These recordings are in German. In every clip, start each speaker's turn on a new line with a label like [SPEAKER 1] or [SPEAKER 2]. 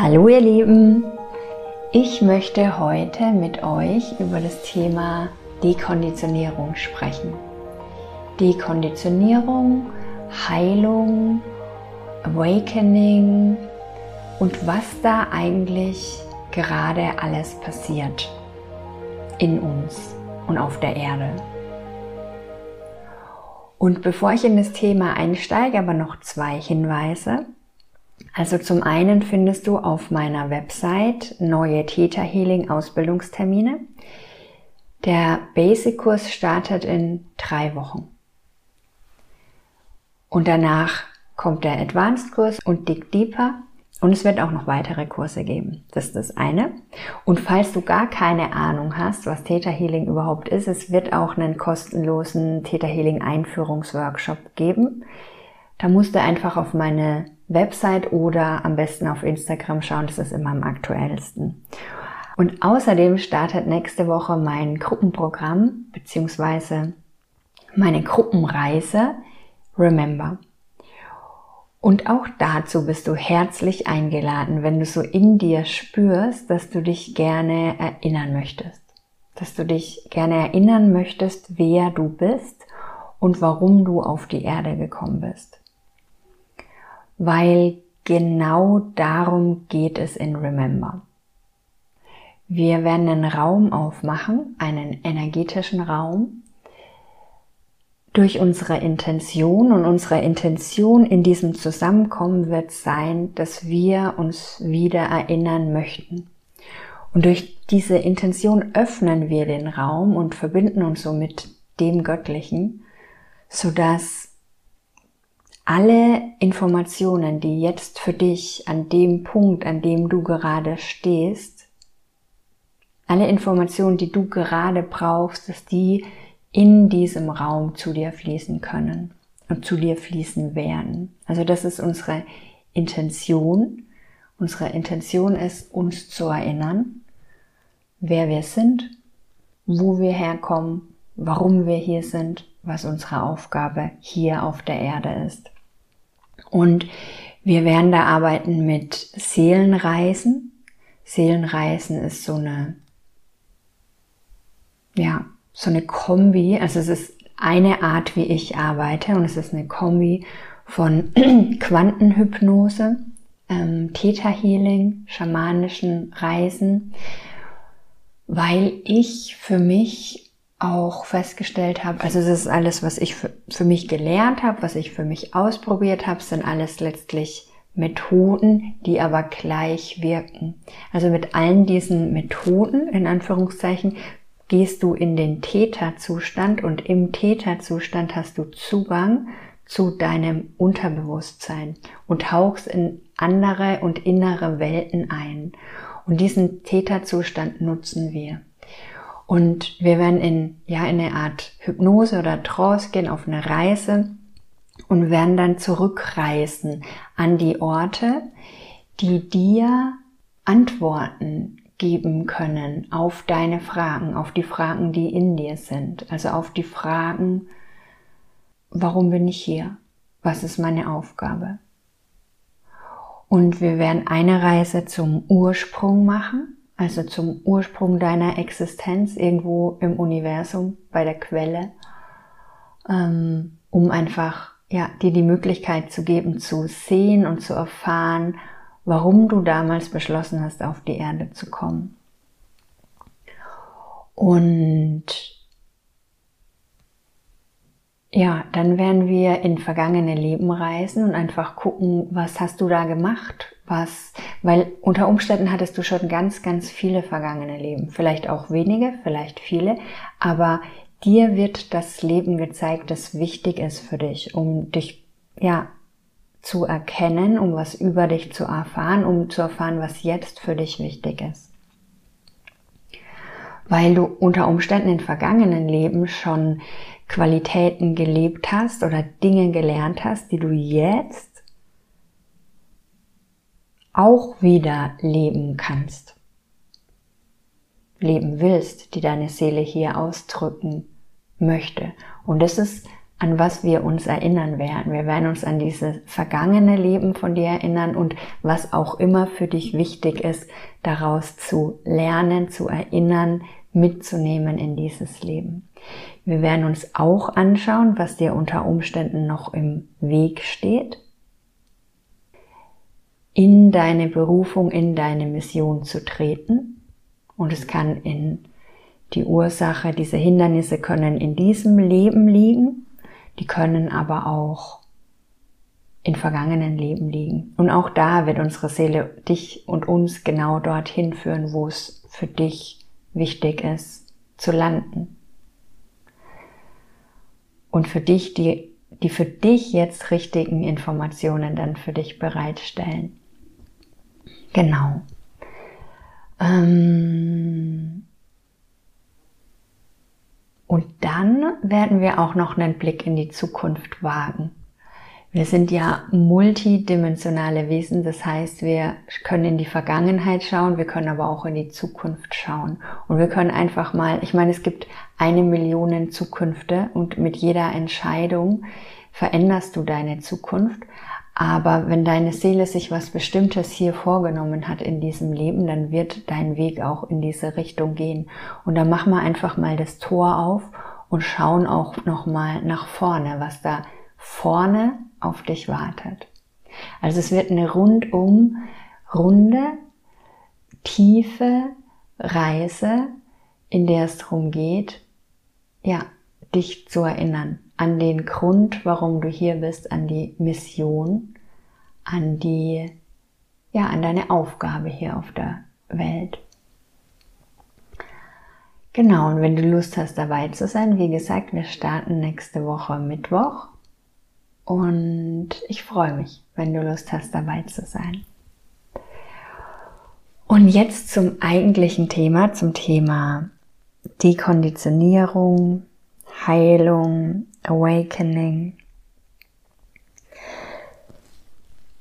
[SPEAKER 1] Hallo ihr Lieben, ich möchte heute mit euch über das Thema Dekonditionierung sprechen. Dekonditionierung, Heilung, Awakening und was da eigentlich gerade alles passiert in uns und auf der Erde. Und bevor ich in das Thema einsteige, aber noch zwei Hinweise. Also zum einen findest du auf meiner Website neue Theta Healing Ausbildungstermine. Der Basic-Kurs startet in drei Wochen. Und danach kommt der Advanced-Kurs und Dig Deeper. Und es wird auch noch weitere Kurse geben. Das ist das eine. Und falls du gar keine Ahnung hast, was Theta Healing überhaupt ist, es wird auch einen kostenlosen Theta Healing Einführungsworkshop geben. Da musst du einfach auf meine Website oder am besten auf Instagram schauen, das ist immer am aktuellsten. Und außerdem startet nächste Woche mein Gruppenprogramm beziehungsweise meine Gruppenreise Remember. Und auch dazu bist du herzlich eingeladen, wenn du so in dir spürst, dass du dich gerne erinnern möchtest. Dass du dich gerne erinnern möchtest, wer du bist und warum du auf die Erde gekommen bist. Weil genau darum geht es in Remember. Wir werden einen Raum aufmachen, einen energetischen Raum, durch unsere Intention und unsere Intention in diesem Zusammenkommen wird sein, dass wir uns wieder erinnern möchten. Und durch diese Intention öffnen wir den Raum und verbinden uns so mit dem Göttlichen, sodass alle Informationen, die jetzt für dich an dem Punkt, an dem du gerade stehst, alle Informationen, die du gerade brauchst, dass die in diesem Raum zu dir fließen können und zu dir fließen werden. Also das ist unsere Intention. Unsere Intention ist, uns zu erinnern, wer wir sind, wo wir herkommen, warum wir hier sind, was unsere Aufgabe hier auf der Erde ist. Und wir werden da arbeiten mit Seelenreisen. Seelenreisen ist so eine, ja, so eine Kombi, also es ist eine Art, wie ich arbeite. Und es ist eine Kombi von Quantenhypnose, ähm, Theta Healing, schamanischen Reisen, weil ich für mich auch festgestellt habe, also es ist alles, was ich für, für mich gelernt habe, was ich für mich ausprobiert habe, sind alles letztlich Methoden, die aber gleich wirken. Also mit allen diesen Methoden, in Anführungszeichen, gehst du in den Täterzustand und im Täterzustand hast du Zugang zu deinem Unterbewusstsein und tauchst in andere und innere Welten ein. Und diesen Täterzustand nutzen wir. Und wir werden in, ja, in eine Art Hypnose oder Trance gehen auf eine Reise und werden dann zurückreisen an die Orte, die dir Antworten geben können auf deine Fragen, auf die Fragen, die in dir sind. Also auf die Fragen, warum bin ich hier? Was ist meine Aufgabe? Und wir werden eine Reise zum Ursprung machen, also zum Ursprung deiner Existenz irgendwo im Universum, bei der Quelle, ähm, um einfach ja, dir die Möglichkeit zu geben, zu sehen und zu erfahren, warum du damals beschlossen hast, auf die Erde zu kommen. Und ja, dann werden wir in vergangene Leben reisen und einfach gucken, was hast du da gemacht? Was, weil unter Umständen hattest du schon ganz, ganz viele vergangene Leben. Vielleicht auch wenige, vielleicht viele, aber dir wird das Leben gezeigt, das wichtig ist für dich, um dich, ja, zu erkennen, um was über dich zu erfahren, um zu erfahren, was jetzt für dich wichtig ist. Weil du unter Umständen in vergangenen Leben schon Qualitäten gelebt hast oder Dinge gelernt hast, die du jetzt auch wieder leben kannst, leben willst, die deine Seele hier ausdrücken möchte. Und das ist an was wir uns erinnern werden. Wir werden uns an dieses vergangene Leben von dir erinnern und was auch immer für dich wichtig ist, daraus zu lernen, zu erinnern, mitzunehmen in dieses Leben. Wir werden uns auch anschauen, was dir unter Umständen noch im Weg steht, in deine Berufung, in deine Mission zu treten. Und es kann in die Ursache, diese Hindernisse können in diesem Leben liegen die können aber auch in vergangenen Leben liegen. Und auch da wird unsere Seele dich und uns genau dorthin führen, wo es für dich wichtig ist, zu landen. Und für dich die, die für dich jetzt richtigen Informationen dann für dich bereitstellen. Genau. Ähm und dann werden wir auch noch einen Blick in die Zukunft wagen. Wir sind ja multidimensionale Wesen, das heißt, wir können in die Vergangenheit schauen, wir können aber auch in die Zukunft schauen. Und wir können einfach mal, ich meine, es gibt eine Million Zukünfte und mit jeder Entscheidung veränderst du deine Zukunft. Aber wenn deine Seele sich was Bestimmtes hier vorgenommen hat in diesem Leben, dann wird dein Weg auch in diese Richtung gehen. Und dann machen wir einfach mal das Tor auf und schauen auch nochmal nach vorne, was da vorne auf dich wartet. Also es wird eine rundum runde, tiefe Reise, in der es darum geht, ja, dich zu erinnern an den Grund, warum du hier bist, an die Mission, an die, ja, an deine Aufgabe hier auf der Welt. Genau, und wenn du Lust hast, dabei zu sein, wie gesagt, wir starten nächste Woche Mittwoch. Und ich freue mich, wenn du Lust hast, dabei zu sein. Und jetzt zum eigentlichen Thema, zum Thema Dekonditionierung, Heilung, Awakening.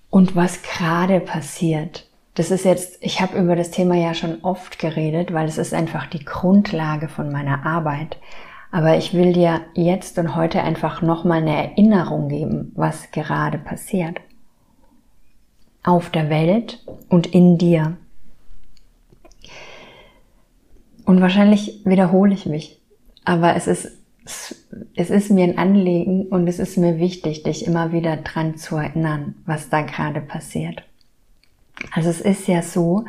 [SPEAKER 1] Und was gerade passiert. Das ist jetzt, ich habe über das Thema ja schon oft geredet, weil es ist einfach die Grundlage von meiner Arbeit. Aber ich will dir jetzt und heute einfach nochmal eine Erinnerung geben, was gerade passiert. Auf der Welt und in dir. Und wahrscheinlich wiederhole ich mich, aber es ist es ist mir ein Anliegen und es ist mir wichtig, dich immer wieder dran zu erinnern, was da gerade passiert. Also es ist ja so,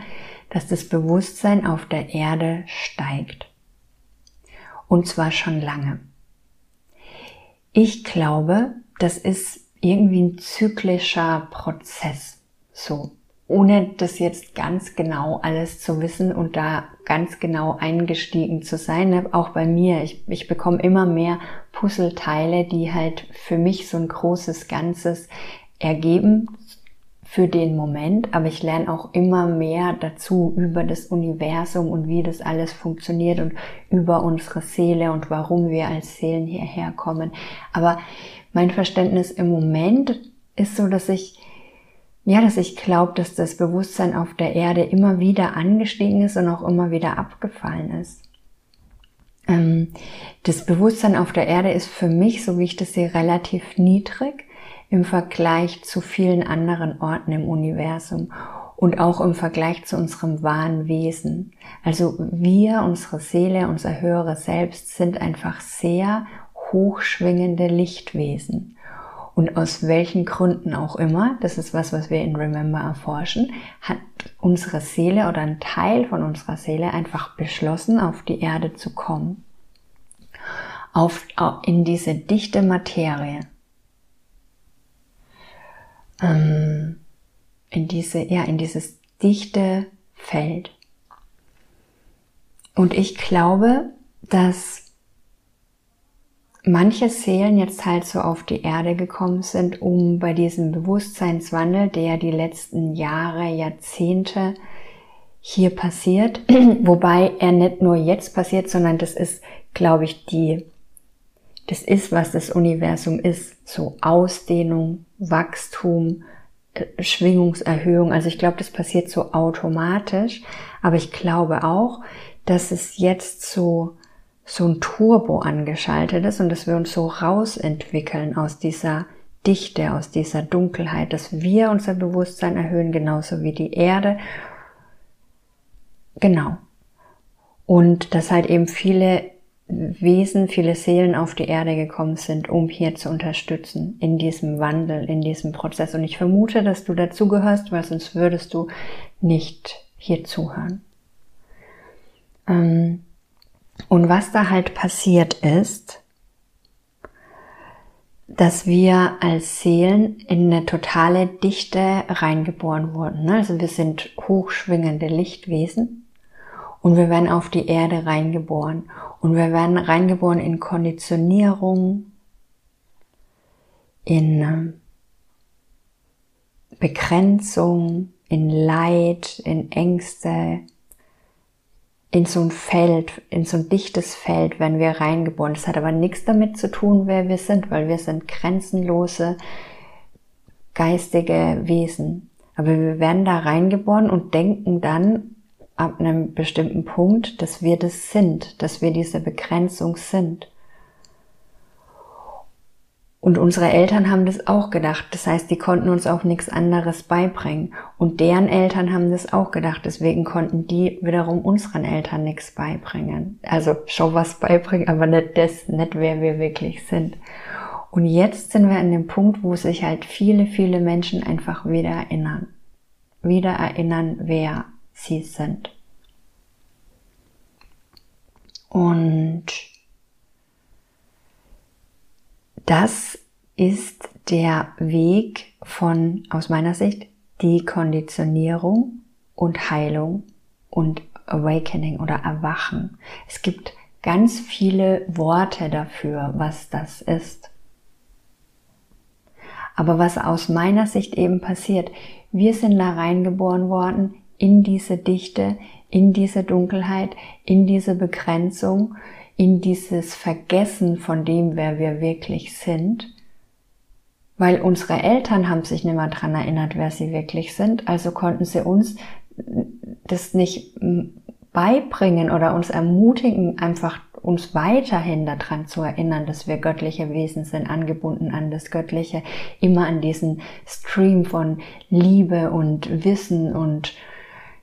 [SPEAKER 1] dass das Bewusstsein auf der Erde steigt. Und zwar schon lange. Ich glaube, das ist irgendwie ein zyklischer Prozess. So ohne das jetzt ganz genau alles zu wissen und da ganz genau eingestiegen zu sein. Ne? Auch bei mir, ich, ich bekomme immer mehr Puzzleteile, die halt für mich so ein großes Ganzes ergeben für den Moment, aber ich lerne auch immer mehr dazu über das Universum und wie das alles funktioniert und über unsere Seele und warum wir als Seelen hierher kommen. Aber mein Verständnis im Moment ist so, dass ich ja, dass ich glaube, dass das Bewusstsein auf der Erde immer wieder angestiegen ist und auch immer wieder abgefallen ist. Ähm, das Bewusstsein auf der Erde ist für mich, so wie ich das sehe, relativ niedrig im Vergleich zu vielen anderen Orten im Universum und auch im Vergleich zu unserem wahren Wesen. Also wir, unsere Seele, unser höheres Selbst sind einfach sehr hochschwingende Lichtwesen. Und aus welchen Gründen auch immer, das ist was, was wir in Remember erforschen, hat unsere Seele oder ein Teil von unserer Seele einfach beschlossen, auf die Erde zu kommen. Auf, in diese dichte Materie. Ähm, in diese, ja, in dieses dichte Feld. Und ich glaube, dass manche Seelen jetzt halt so auf die Erde gekommen sind, um bei diesem Bewusstseinswandel, der die letzten Jahre, Jahrzehnte hier passiert, wobei er nicht nur jetzt passiert, sondern das ist, glaube ich, die, das ist, was das Universum ist, so Ausdehnung, Wachstum, äh, Schwingungserhöhung. Also ich glaube, das passiert so automatisch, aber ich glaube auch, dass es jetzt so so ein Turbo angeschaltet ist und dass wir uns so rausentwickeln aus dieser Dichte, aus dieser Dunkelheit, dass wir unser Bewusstsein erhöhen, genauso wie die Erde. Genau. Und dass halt eben viele Wesen, viele Seelen auf die Erde gekommen sind, um hier zu unterstützen in diesem Wandel, in diesem Prozess. Und ich vermute, dass du dazugehörst, weil sonst würdest du nicht hier zuhören. Ähm, und was da halt passiert ist, dass wir als Seelen in eine totale Dichte reingeboren wurden. Ne? Also wir sind hochschwingende Lichtwesen und wir werden auf die Erde reingeboren. Und wir werden reingeboren in Konditionierung, in ähm, Begrenzung, in Leid, in Ängste, in so ein Feld, in so ein dichtes Feld werden wir reingeboren. Das hat aber nichts damit zu tun, wer wir sind, weil wir sind grenzenlose, geistige Wesen. Aber wir werden da reingeboren und denken dann ab einem bestimmten Punkt, dass wir das sind, dass wir diese Begrenzung sind. Und unsere Eltern haben das auch gedacht. Das heißt, die konnten uns auch nichts anderes beibringen. Und deren Eltern haben das auch gedacht. Deswegen konnten die wiederum unseren Eltern nichts beibringen. Also schon was beibringen, aber nicht das, nicht wer wir wirklich sind. Und jetzt sind wir an dem Punkt, wo sich halt viele, viele Menschen einfach wieder erinnern. Wieder erinnern, wer sie sind. Und das ist der Weg von, aus meiner Sicht, Dekonditionierung und Heilung und Awakening oder Erwachen. Es gibt ganz viele Worte dafür, was das ist. Aber was aus meiner Sicht eben passiert, wir sind da reingeboren worden in diese Dichte, in diese Dunkelheit, in diese Begrenzung, in dieses Vergessen von dem, wer wir wirklich sind, weil unsere Eltern haben sich nicht mehr dran erinnert, wer sie wirklich sind, also konnten sie uns das nicht beibringen oder uns ermutigen, einfach uns weiterhin daran zu erinnern, dass wir göttliche Wesen sind, angebunden an das Göttliche, immer an diesen Stream von Liebe und Wissen und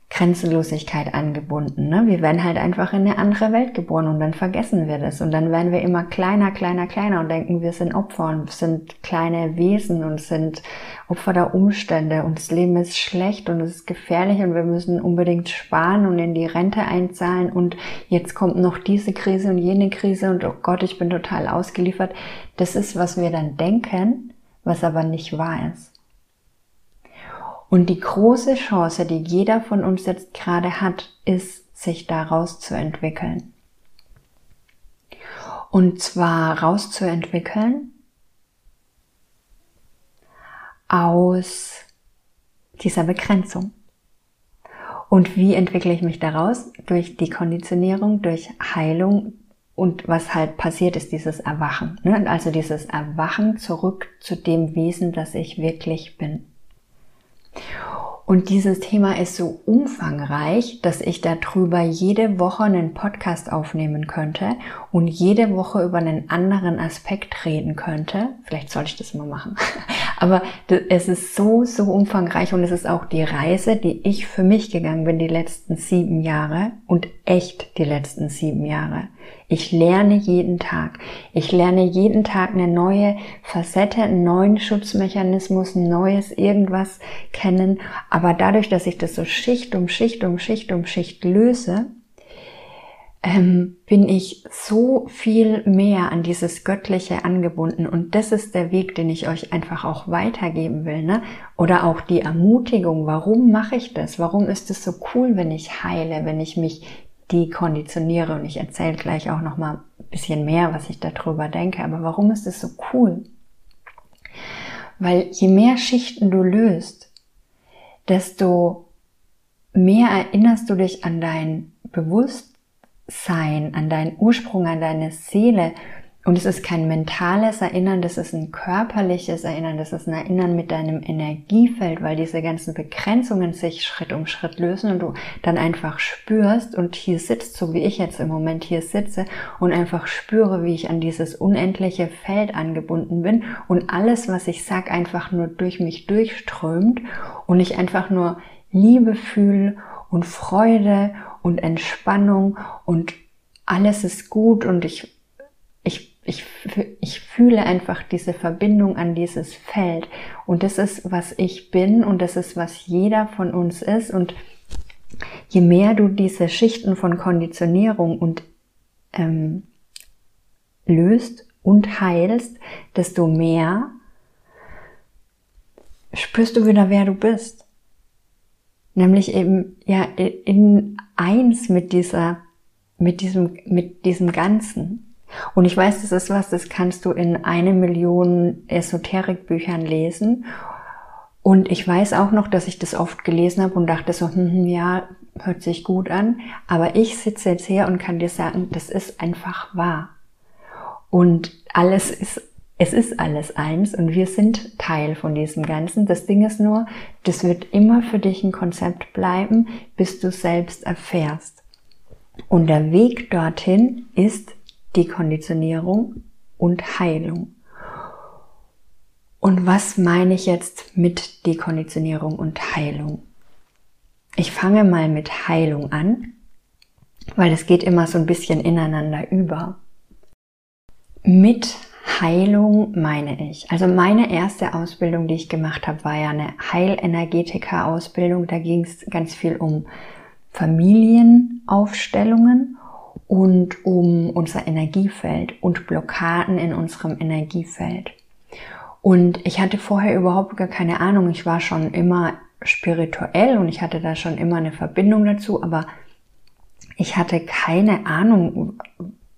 [SPEAKER 1] Grenzenlosigkeit angebunden. Ne? Wir werden halt einfach in eine andere Welt geboren und dann vergessen wir das. Und dann werden wir immer kleiner, kleiner, kleiner und denken, wir sind Opfer und sind kleine Wesen und sind Opfer der Umstände und das Leben ist schlecht und es ist gefährlich und wir müssen unbedingt sparen und in die Rente einzahlen und jetzt kommt noch diese Krise und jene Krise und oh Gott, ich bin total ausgeliefert. Das ist, was wir dann denken, was aber nicht wahr ist. Und die große Chance, die jeder von uns jetzt gerade hat, ist, sich daraus zu entwickeln. Und zwar rauszuentwickeln aus dieser Begrenzung. Und wie entwickle ich mich daraus? Durch die Konditionierung, durch Heilung und was halt passiert ist dieses Erwachen. Ne? Also dieses Erwachen zurück zu dem Wesen, das ich wirklich bin. Und dieses Thema ist so umfangreich, dass ich darüber jede Woche einen Podcast aufnehmen könnte und jede Woche über einen anderen Aspekt reden könnte. Vielleicht sollte ich das mal machen. Aber es ist so, so umfangreich und es ist auch die Reise, die ich für mich gegangen bin die letzten sieben Jahre und echt die letzten sieben Jahre. Ich lerne jeden Tag. Ich lerne jeden Tag eine neue Facette, einen neuen Schutzmechanismus, ein neues irgendwas kennen. Aber dadurch, dass ich das so Schicht um Schicht um Schicht um Schicht löse, ähm, bin ich so viel mehr an dieses Göttliche angebunden. Und das ist der Weg, den ich euch einfach auch weitergeben will. Ne? Oder auch die Ermutigung, warum mache ich das? Warum ist es so cool, wenn ich heile, wenn ich mich die konditioniere und ich erzähle gleich auch noch mal ein bisschen mehr, was ich darüber denke. Aber warum ist es so cool? Weil je mehr Schichten du löst, desto mehr erinnerst du dich an dein Bewusstsein, an deinen Ursprung, an deine Seele. Und es ist kein mentales Erinnern, das ist ein körperliches Erinnern, das ist ein Erinnern mit deinem Energiefeld, weil diese ganzen Begrenzungen sich Schritt um Schritt lösen und du dann einfach spürst und hier sitzt, so wie ich jetzt im Moment hier sitze und einfach spüre, wie ich an dieses unendliche Feld angebunden bin und alles, was ich sag, einfach nur durch mich durchströmt und ich einfach nur Liebe fühle und Freude und Entspannung und alles ist gut und ich ich, ich, ich fühle einfach diese Verbindung an dieses Feld. Und das ist, was ich bin und das ist, was jeder von uns ist. Und je mehr du diese Schichten von Konditionierung und ähm, löst und heilst, desto mehr spürst du wieder, wer du bist. Nämlich eben ja in eins mit dieser, mit diesem, mit diesem Ganzen. Und ich weiß, das ist was, das kannst du in eine Million Esoterikbüchern lesen. Und ich weiß auch noch, dass ich das oft gelesen habe und dachte so, hm, hm, ja, hört sich gut an. Aber ich sitze jetzt hier und kann dir sagen, das ist einfach wahr. Und alles ist, es ist alles eins und wir sind Teil von diesem Ganzen. Das Ding ist nur, das wird immer für dich ein Konzept bleiben, bis du selbst erfährst. Und der Weg dorthin ist Dekonditionierung und Heilung. Und was meine ich jetzt mit Dekonditionierung und Heilung? Ich fange mal mit Heilung an, weil es geht immer so ein bisschen ineinander über. Mit Heilung meine ich. Also meine erste Ausbildung, die ich gemacht habe, war ja eine Heilenergetiker-Ausbildung. Da ging es ganz viel um Familienaufstellungen und um unser Energiefeld und Blockaden in unserem Energiefeld. Und ich hatte vorher überhaupt gar keine Ahnung. Ich war schon immer spirituell und ich hatte da schon immer eine Verbindung dazu, aber ich hatte keine Ahnung,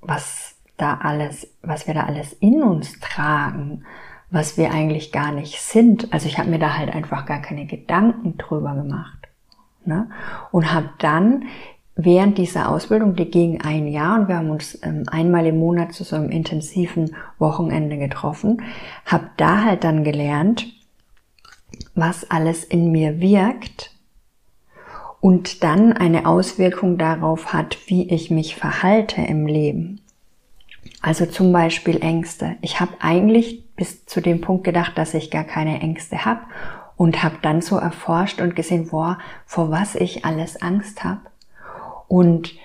[SPEAKER 1] was da alles, was wir da alles in uns tragen, was wir eigentlich gar nicht sind. Also ich habe mir da halt einfach gar keine Gedanken drüber gemacht. Ne? Und habe dann während dieser Ausbildung, die ging ein Jahr und wir haben uns ähm, einmal im Monat zu so einem intensiven Wochenende getroffen, habe da halt dann gelernt, was alles in mir wirkt und dann eine Auswirkung darauf hat, wie ich mich verhalte im Leben. Also zum Beispiel Ängste. Ich habe eigentlich bis zu dem Punkt gedacht, dass ich gar keine Ängste habe und habe dann so erforscht und gesehen, boah, vor was ich alles Angst habe und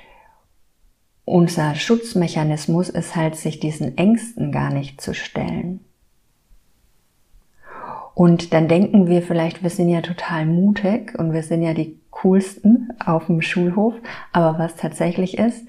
[SPEAKER 1] unser Schutzmechanismus ist halt, sich diesen Ängsten gar nicht zu stellen. Und dann denken wir vielleicht, wir sind ja total mutig und wir sind ja die coolsten auf dem Schulhof. Aber was tatsächlich ist,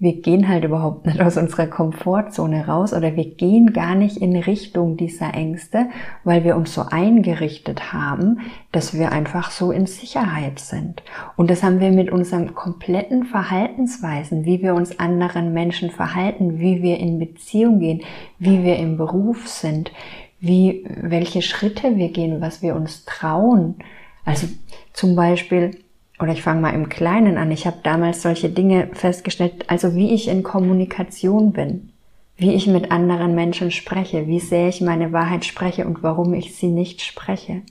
[SPEAKER 1] wir gehen halt überhaupt nicht aus unserer Komfortzone raus oder wir gehen gar nicht in Richtung dieser Ängste, weil wir uns so eingerichtet haben, dass wir einfach so in Sicherheit sind. Und das haben wir mit unseren kompletten Verhaltensweisen, wie wir uns anderen Menschen verhalten, wie wir in Beziehung gehen, wie wir im Beruf sind, wie, welche Schritte wir gehen, was wir uns trauen. Also zum Beispiel, oder ich fange mal im Kleinen an. Ich habe damals solche Dinge festgestellt, also wie ich in Kommunikation bin, wie ich mit anderen Menschen spreche, wie sehr ich meine Wahrheit spreche und warum ich sie nicht spreche.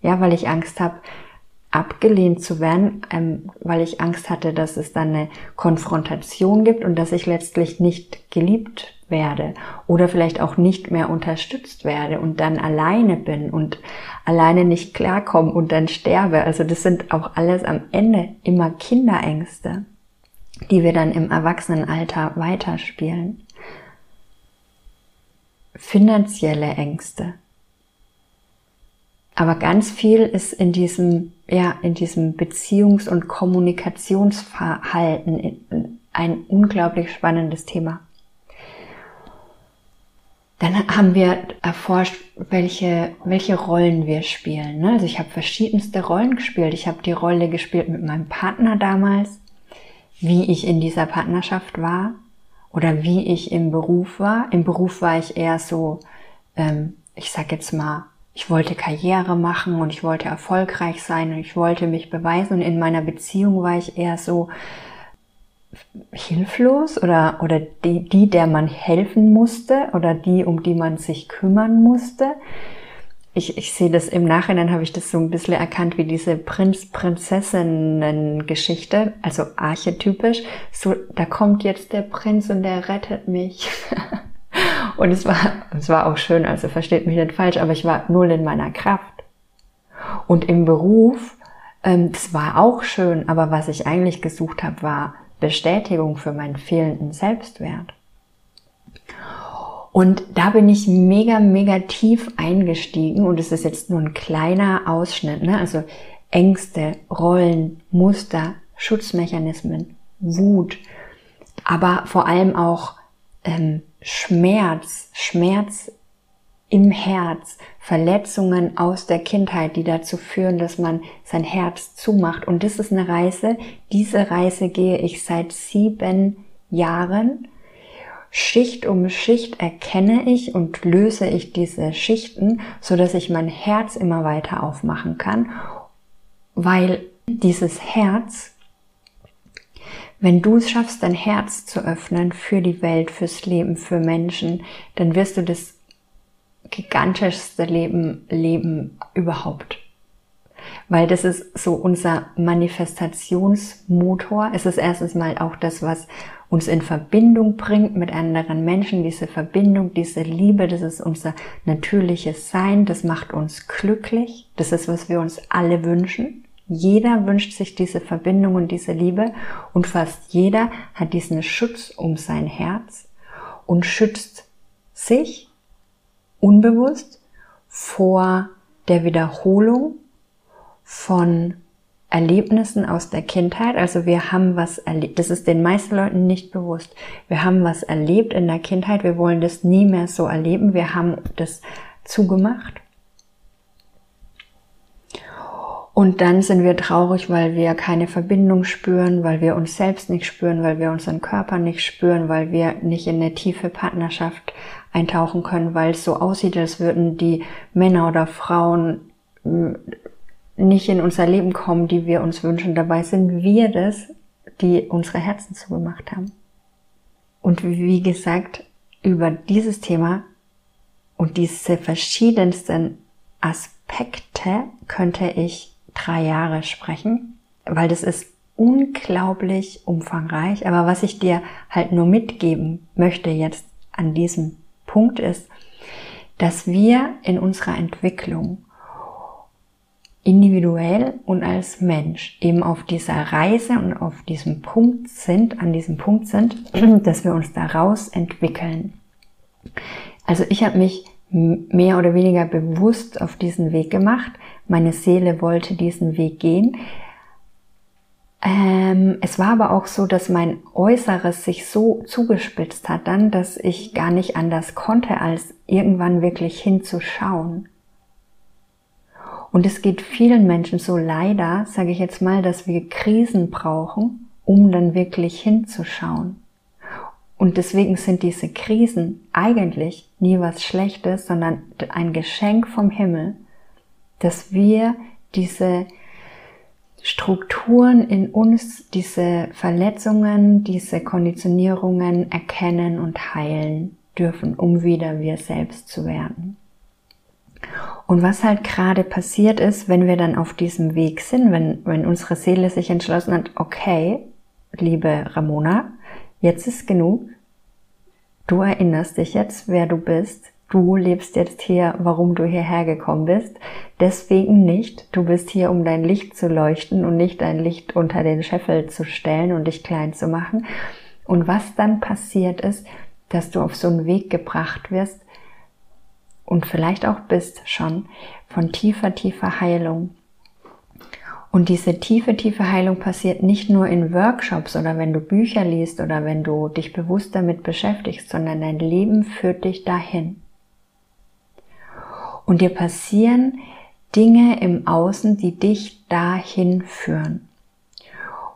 [SPEAKER 1] Ja, weil ich Angst habe, abgelehnt zu werden, ähm, weil ich Angst hatte, dass es dann eine Konfrontation gibt und dass ich letztlich nicht geliebt werde oder vielleicht auch nicht mehr unterstützt werde und dann alleine bin und alleine nicht klarkomme und dann sterbe. Also das sind auch alles am Ende immer Kinderängste, die wir dann im Erwachsenenalter weiterspielen. Finanzielle Ängste. Aber ganz viel ist in diesem, ja, in diesem Beziehungs- und Kommunikationsverhalten ein unglaublich spannendes Thema. Dann haben wir erforscht, welche, welche Rollen wir spielen. Ne? Also ich habe verschiedenste Rollen gespielt. Ich habe die Rolle gespielt mit meinem Partner damals, wie ich in dieser Partnerschaft war oder wie ich im Beruf war. Im Beruf war ich eher so, ähm, ich sag jetzt mal, ich wollte Karriere machen und ich wollte erfolgreich sein und ich wollte mich beweisen. Und in meiner Beziehung war ich eher so, hilflos oder, oder die, die, der man helfen musste oder die, um die man sich kümmern musste. Ich, ich sehe das im Nachhinein, habe ich das so ein bisschen erkannt wie diese Prinz-Prinzessinnen-Geschichte, also archetypisch. So, da kommt jetzt der Prinz und der rettet mich. und es war, es war auch schön, also versteht mich nicht falsch, aber ich war null in meiner Kraft. Und im Beruf, ähm, das war auch schön, aber was ich eigentlich gesucht habe, war Bestätigung für meinen fehlenden Selbstwert. Und da bin ich mega, mega tief eingestiegen und es ist jetzt nur ein kleiner Ausschnitt, ne? also Ängste, Rollen, Muster, Schutzmechanismen, Wut, aber vor allem auch ähm, Schmerz, Schmerz im Herz, Verletzungen aus der Kindheit, die dazu führen, dass man sein Herz zumacht. Und das ist eine Reise. Diese Reise gehe ich seit sieben Jahren. Schicht um Schicht erkenne ich und löse ich diese Schichten, so dass ich mein Herz immer weiter aufmachen kann, weil dieses Herz, wenn du es schaffst, dein Herz zu öffnen für die Welt, fürs Leben, für Menschen, dann wirst du das gigantischste Leben leben überhaupt. Weil das ist so unser Manifestationsmotor. Es ist erstens mal auch das, was uns in Verbindung bringt mit anderen Menschen. Diese Verbindung, diese Liebe, das ist unser natürliches Sein. Das macht uns glücklich. Das ist, was wir uns alle wünschen. Jeder wünscht sich diese Verbindung und diese Liebe und fast jeder hat diesen Schutz um sein Herz und schützt sich unbewusst vor der Wiederholung von Erlebnissen aus der Kindheit. Also wir haben was erlebt. Das ist den meisten Leuten nicht bewusst. Wir haben was erlebt in der Kindheit. Wir wollen das nie mehr so erleben. Wir haben das zugemacht. Und dann sind wir traurig, weil wir keine Verbindung spüren, weil wir uns selbst nicht spüren, weil wir unseren Körper nicht spüren, weil wir nicht in eine tiefe Partnerschaft eintauchen können, weil es so aussieht, als würden die Männer oder Frauen hm, nicht in unser Leben kommen, die wir uns wünschen. Dabei sind wir das, die unsere Herzen zugemacht haben. Und wie gesagt, über dieses Thema und diese verschiedensten Aspekte könnte ich drei Jahre sprechen, weil das ist unglaublich umfangreich. Aber was ich dir halt nur mitgeben möchte jetzt an diesem Punkt ist, dass wir in unserer Entwicklung individuell und als Mensch eben auf dieser Reise und auf diesem Punkt sind, an diesem Punkt sind, dass wir uns daraus entwickeln. Also ich habe mich mehr oder weniger bewusst auf diesen Weg gemacht. Meine Seele wollte diesen Weg gehen. Ähm, es war aber auch so, dass mein Äußeres sich so zugespitzt hat dann, dass ich gar nicht anders konnte, als irgendwann wirklich hinzuschauen. Und es geht vielen Menschen so leider, sage ich jetzt mal, dass wir Krisen brauchen, um dann wirklich hinzuschauen. Und deswegen sind diese Krisen eigentlich nie was Schlechtes, sondern ein Geschenk vom Himmel, dass wir diese Strukturen in uns, diese Verletzungen, diese Konditionierungen erkennen und heilen dürfen, um wieder wir selbst zu werden. Und was halt gerade passiert ist, wenn wir dann auf diesem Weg sind, wenn, wenn unsere Seele sich entschlossen hat, okay, liebe Ramona, jetzt ist genug, du erinnerst dich jetzt, wer du bist, du lebst jetzt hier, warum du hierher gekommen bist. Deswegen nicht. Du bist hier, um dein Licht zu leuchten und nicht dein Licht unter den Scheffel zu stellen und dich klein zu machen. Und was dann passiert ist, dass du auf so einen Weg gebracht wirst und vielleicht auch bist schon von tiefer, tiefer Heilung. Und diese tiefe, tiefe Heilung passiert nicht nur in Workshops oder wenn du Bücher liest oder wenn du dich bewusst damit beschäftigst, sondern dein Leben führt dich dahin. Und dir passieren Dinge im Außen, die dich dahin führen.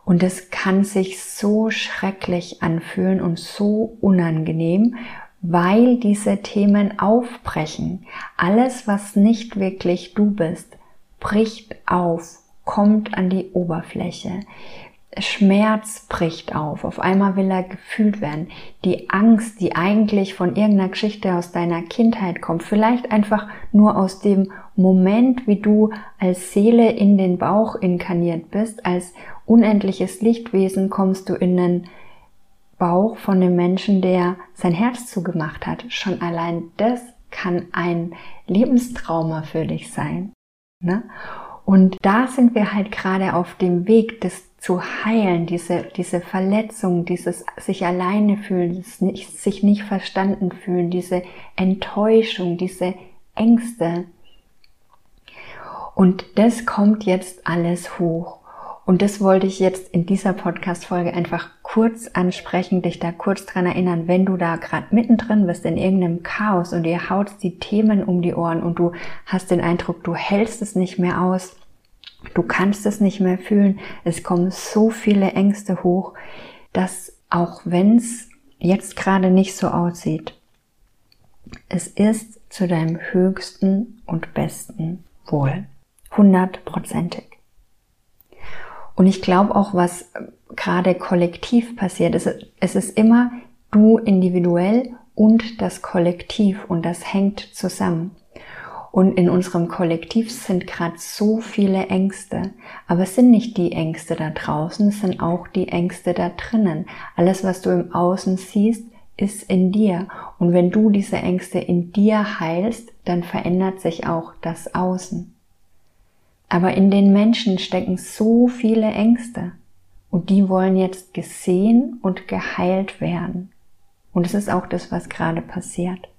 [SPEAKER 1] Und es kann sich so schrecklich anfühlen und so unangenehm, weil diese Themen aufbrechen. Alles, was nicht wirklich du bist, bricht auf, kommt an die Oberfläche. Schmerz bricht auf. Auf einmal will er gefühlt werden. Die Angst, die eigentlich von irgendeiner Geschichte aus deiner Kindheit kommt, vielleicht einfach nur aus dem Moment, wie du als Seele in den Bauch inkarniert bist, als unendliches Lichtwesen kommst du in den Bauch von dem Menschen, der sein Herz zugemacht hat. Schon allein das kann ein Lebenstrauma für dich sein. Ne? Und da sind wir halt gerade auf dem Weg, das zu heilen, diese, diese Verletzung, dieses sich alleine fühlen, nicht, sich nicht verstanden fühlen, diese Enttäuschung, diese Ängste. Und das kommt jetzt alles hoch. Und das wollte ich jetzt in dieser Podcast-Folge einfach kurz ansprechen, dich da kurz dran erinnern, wenn du da gerade mittendrin bist in irgendeinem Chaos und dir haut die Themen um die Ohren und du hast den Eindruck, du hältst es nicht mehr aus, Du kannst es nicht mehr fühlen. Es kommen so viele Ängste hoch, dass auch wenn es jetzt gerade nicht so aussieht, es ist zu deinem höchsten und besten Wohl. Hundertprozentig. Und ich glaube auch, was gerade kollektiv passiert, ist, es ist immer du individuell und das Kollektiv und das hängt zusammen. Und in unserem Kollektiv sind gerade so viele Ängste. Aber es sind nicht die Ängste da draußen, es sind auch die Ängste da drinnen. Alles, was du im Außen siehst, ist in dir. Und wenn du diese Ängste in dir heilst, dann verändert sich auch das Außen. Aber in den Menschen stecken so viele Ängste. Und die wollen jetzt gesehen und geheilt werden. Und es ist auch das, was gerade passiert.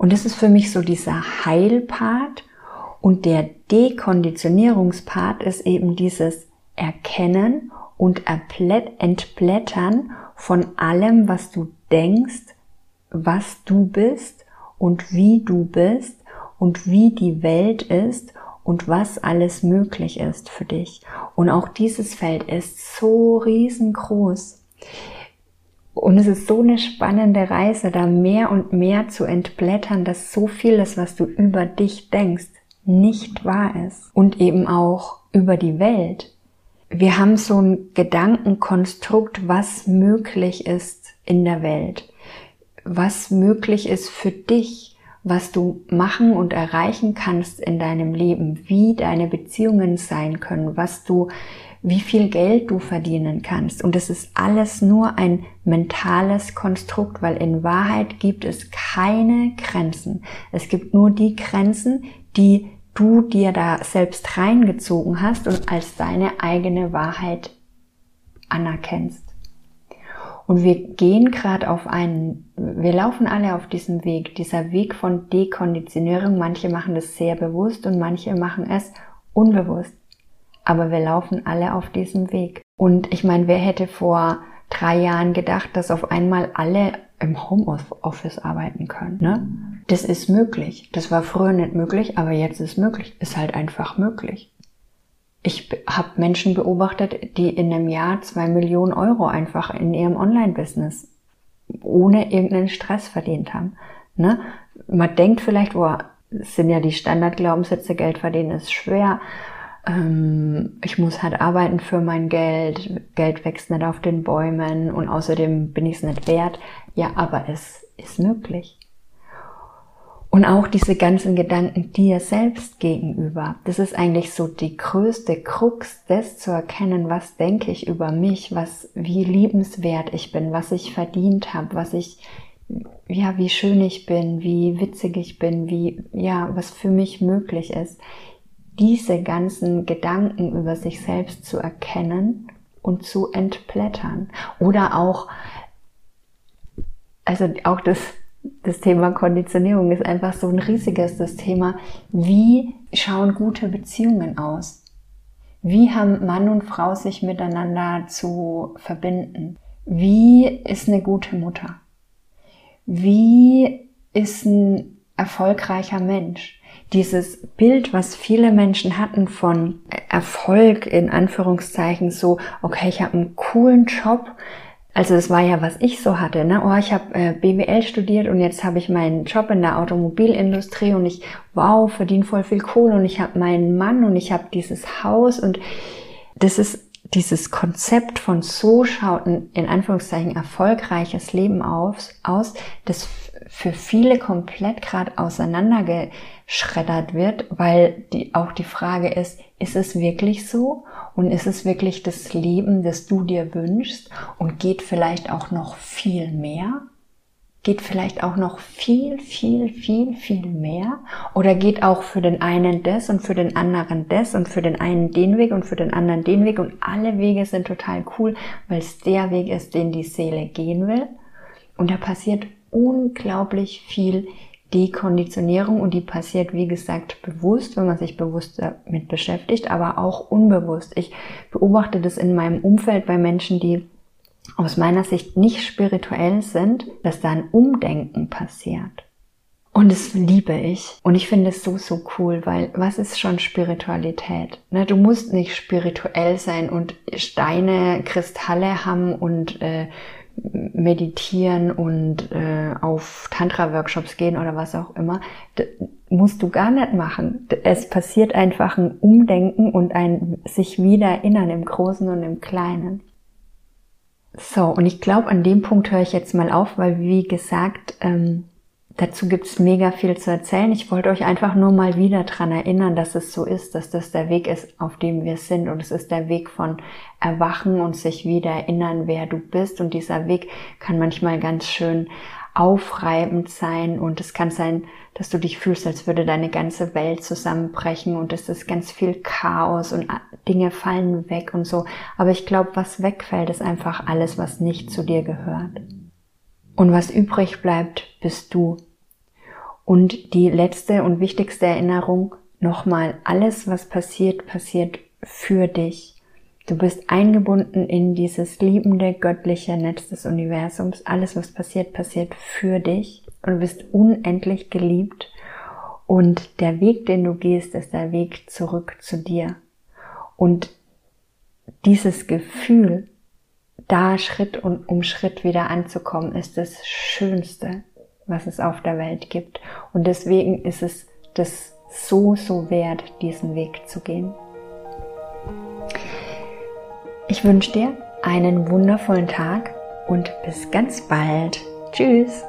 [SPEAKER 1] Und das ist für mich so dieser Heilpart und der Dekonditionierungspart ist eben dieses Erkennen und Entblättern von allem, was du denkst, was du bist und wie du bist und wie die Welt ist und was alles möglich ist für dich. Und auch dieses Feld ist so riesengroß. Und es ist so eine spannende Reise, da mehr und mehr zu entblättern, dass so vieles, was du über dich denkst, nicht wahr ist. Und eben auch über die Welt. Wir haben so ein Gedankenkonstrukt, was möglich ist in der Welt. Was möglich ist für dich, was du machen und erreichen kannst in deinem Leben, wie deine Beziehungen sein können, was du wie viel Geld du verdienen kannst. Und es ist alles nur ein mentales Konstrukt, weil in Wahrheit gibt es keine Grenzen. Es gibt nur die Grenzen, die du dir da selbst reingezogen hast und als deine eigene Wahrheit anerkennst. Und wir gehen gerade auf einen, wir laufen alle auf diesem Weg, dieser Weg von Dekonditionierung. Manche machen das sehr bewusst und manche machen es unbewusst aber wir laufen alle auf diesem Weg. Und ich meine, wer hätte vor drei Jahren gedacht, dass auf einmal alle im Homeoffice arbeiten können. Ne? Das ist möglich. Das war früher nicht möglich, aber jetzt ist möglich. Ist halt einfach möglich. Ich habe Menschen beobachtet, die in einem Jahr zwei Millionen Euro einfach in ihrem Online-Business ohne irgendeinen Stress verdient haben. Ne? Man denkt vielleicht, boah, sind ja die Standardglaubenssätze, Geld verdienen ist schwer ich muss halt arbeiten für mein Geld, Geld wächst nicht auf den Bäumen und außerdem bin ich es nicht wert. Ja, aber es ist möglich. Und auch diese ganzen Gedanken dir selbst gegenüber. Das ist eigentlich so die größte Krux, das zu erkennen, was denke ich über mich, was, wie liebenswert ich bin, was ich verdient habe, was ich, ja, wie schön ich bin, wie witzig ich bin, wie, ja, was für mich möglich ist diese ganzen Gedanken über sich selbst zu erkennen und zu entblättern. Oder auch, also auch das, das Thema Konditionierung ist einfach so ein riesiges das Thema. Wie schauen gute Beziehungen aus? Wie haben Mann und Frau sich miteinander zu verbinden? Wie ist eine gute Mutter? Wie ist ein erfolgreicher Mensch? Dieses Bild, was viele Menschen hatten von Erfolg in Anführungszeichen, so, okay, ich habe einen coolen Job. Also das war ja, was ich so hatte. Ne? Oh, ich habe äh, BWL studiert und jetzt habe ich meinen Job in der Automobilindustrie und ich, wow, verdiene voll viel Kohle und ich habe meinen Mann und ich habe dieses Haus und das ist dieses Konzept von so schaut ein in Anführungszeichen erfolgreiches Leben aus, aus das für viele komplett gerade auseinandergeschreddert wird, weil die, auch die Frage ist, ist es wirklich so? Und ist es wirklich das Leben, das du dir wünschst? Und geht vielleicht auch noch viel mehr? Geht vielleicht auch noch viel, viel, viel, viel mehr? Oder geht auch für den einen das und für den anderen das und für den einen den Weg und für den anderen den Weg und alle Wege sind total cool, weil es der Weg ist, den die Seele gehen will? Und da passiert unglaublich viel Dekonditionierung und die passiert, wie gesagt, bewusst, wenn man sich bewusst damit beschäftigt, aber auch unbewusst. Ich beobachte das in meinem Umfeld bei Menschen, die aus meiner Sicht nicht spirituell sind, dass da ein Umdenken passiert. Und das liebe ich. Und ich finde es so, so cool, weil was ist schon Spiritualität? Ne, du musst nicht spirituell sein und Steine, Kristalle haben und äh, meditieren und äh, auf Tantra-Workshops gehen oder was auch immer. Musst du gar nicht machen. Es passiert einfach ein Umdenken und ein sich wieder erinnern im Großen und im Kleinen. So, und ich glaube, an dem Punkt höre ich jetzt mal auf, weil wie gesagt, ähm, dazu gibt's mega viel zu erzählen. Ich wollte euch einfach nur mal wieder dran erinnern, dass es so ist, dass das der Weg ist, auf dem wir sind. Und es ist der Weg von Erwachen und sich wieder erinnern, wer du bist. Und dieser Weg kann manchmal ganz schön aufreibend sein und es kann sein, dass du dich fühlst, als würde deine ganze Welt zusammenbrechen und es ist ganz viel Chaos und Dinge fallen weg und so. Aber ich glaube, was wegfällt, ist einfach alles, was nicht zu dir gehört. Und was übrig bleibt, bist du. Und die letzte und wichtigste Erinnerung, nochmal, alles, was passiert, passiert für dich. Du bist eingebunden in dieses liebende, göttliche Netz des Universums. Alles, was passiert, passiert für dich. Und du bist unendlich geliebt. Und der Weg, den du gehst, ist der Weg zurück zu dir. Und dieses Gefühl, da Schritt um Schritt wieder anzukommen, ist das Schönste, was es auf der Welt gibt. Und deswegen ist es das so, so wert, diesen Weg zu gehen. Ich wünsche dir einen wundervollen Tag und bis ganz bald. Tschüss.